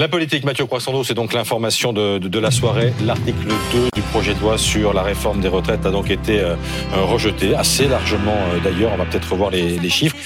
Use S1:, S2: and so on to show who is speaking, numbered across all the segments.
S1: La politique, Mathieu Croissando, c'est donc l'information de, la soirée. L'article 2 du projet de loi sur la réforme des retraites a donc été euh, rejeté, assez largement euh, d'ailleurs. On va peut-être revoir les chiffres.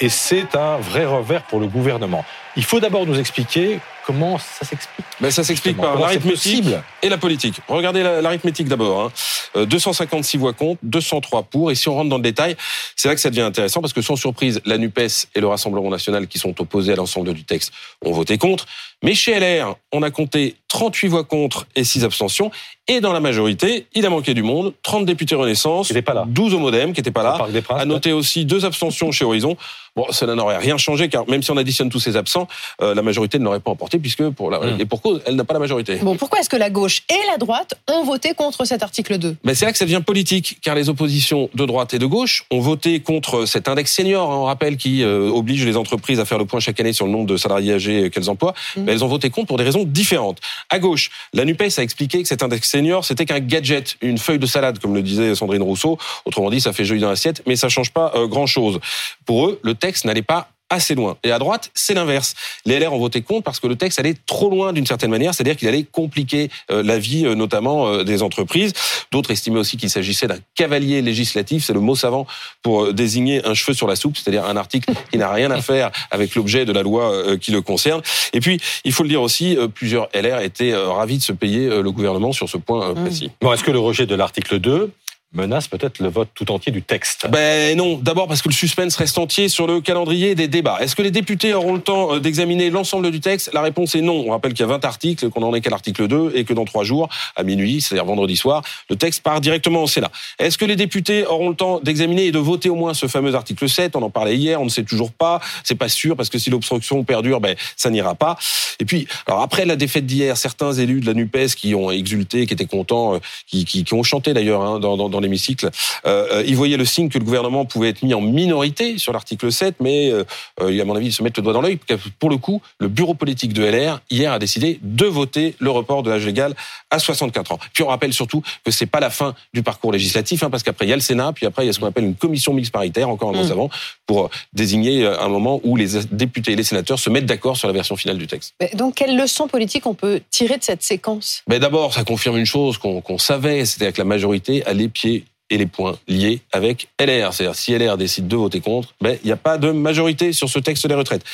S1: Et c'est un vrai revers pour le gouvernement. Il faut d'abord nous expliquer comment ça s'explique.
S2: Ben ça s'explique par l'arithmétique et la politique. Regardez l'arithmétique d'abord. Hein. 256 euh, voix contre, 203 pour. Et si on rentre dans le détail, c'est là que ça devient intéressant parce que sans surprise, la NUPES et le Rassemblement national qui sont opposés à l'ensemble du texte ont voté contre. Mais chez LR, on a compté 38 voix contre et 6 abstentions. Et dans la majorité, il a manqué du monde. 30 députés Renaissance,
S1: pas là.
S2: 12 au Modem qui n'étaient pas là. À noter aussi deux abstentions chez Horizon. Bon, cela n'aurait rien changé car même si on additionne tous ces absents, euh, la majorité ne l'aurait pas emporté puisque pour la, mmh. et pour cause, elle n'a pas la majorité.
S3: Bon, pourquoi est-ce que la gauche et la droite ont voté contre cet article 2
S2: ben, C'est là que ça devient politique car les oppositions de droite et de gauche ont voté contre cet index senior, hein, on rappelle, qui euh, oblige les entreprises à faire le point chaque année sur le nombre de salariés âgés qu'elles emploient. Mmh. Mais elles ont voté contre pour des raisons différentes. À gauche, la NUPES a expliqué que cet index senior, c'était qu'un gadget, une feuille de salade, comme le disait Sandrine Rousseau. Autrement dit, ça fait joli dans l'assiette, mais ça change pas euh, grand-chose. Pour eux, le texte n'allait pas assez loin. Et à droite, c'est l'inverse. Les LR ont voté contre parce que le texte allait trop loin d'une certaine manière, c'est-à-dire qu'il allait compliquer euh, la vie, euh, notamment euh, des entreprises. D'autres estimaient aussi qu'il s'agissait d'un cavalier législatif, c'est le mot savant pour désigner un cheveu sur la soupe, c'est-à-dire un article qui n'a rien à faire avec l'objet de la loi qui le concerne. Et puis, il faut le dire aussi, plusieurs LR étaient ravis de se payer le gouvernement sur ce point mmh. précis.
S1: Bon, est-ce que le rejet de l'article 2 menace peut-être le vote tout entier du texte.
S2: Ben non, d'abord parce que le suspense reste entier sur le calendrier des débats. Est-ce que les députés auront le temps euh, d'examiner l'ensemble du texte? La réponse est non. On rappelle qu'il y a 20 articles, qu'on en est qu'à l'article 2 et que dans trois jours, à minuit, c'est-à-dire vendredi soir, le texte part directement au Sénat. Est-ce que les députés auront le temps d'examiner et de voter au moins ce fameux article 7 On en parlait hier, on ne sait toujours pas. C'est pas sûr parce que si l'obstruction perdure, ben ça n'ira pas. Et puis, alors après la défaite d'hier, certains élus de la Nupes qui ont exulté, qui étaient contents, euh, qui, ont chanté d'ailleurs hein, dans, dans, dans l'hémicycle. Euh, euh, ils voyaient le signe que le gouvernement pouvait être mis en minorité sur l'article 7, mais euh, à mon avis, ils se mettent le doigt dans l'œil. Pour le coup, le bureau politique de LR, hier, a décidé de voter le report de l'âge légal à 64 ans. Puis on rappelle surtout que c'est pas la fin du parcours législatif, hein, parce qu'après, il y a le Sénat, puis après, il y a ce qu'on appelle une commission mixte paritaire, encore un mmh. avant, pour désigner un moment où les députés et les sénateurs se mettent d'accord sur la version finale du texte.
S3: donc, quelle leçon politique on peut tirer de cette séquence?
S2: D'abord, ça confirme une chose qu'on savait, c'était que la majorité allait pied et les points liés avec LR. C'est-à-dire, si LR décide de voter contre, ben, il n'y a pas de majorité sur ce texte des retraites.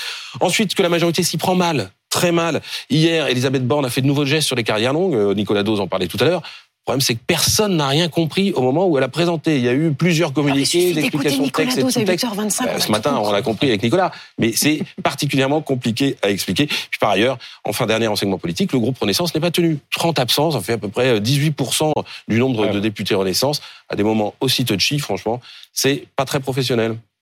S2: Ensuite, que la majorité s'y prend mal, très mal. Hier, Elisabeth Borne a fait de nouveaux gestes sur les carrières longues. Euh, Nicolas Dose en parlait tout à l'heure. Le problème, c'est que personne n'a rien compris au moment où elle a présenté. Il y a eu plusieurs communiqués,
S3: des explications de texte et tout texte.
S2: Euh, ce matin, on l'a compris avec Nicolas. Mais c'est particulièrement compliqué à expliquer. Puis par ailleurs, en fin dernier enseignement politique, le groupe Renaissance n'est pas tenu. 30 absences, ça fait à peu près 18% du nombre de députés Renaissance. À des moments aussi touchy, franchement, c'est pas très professionnel.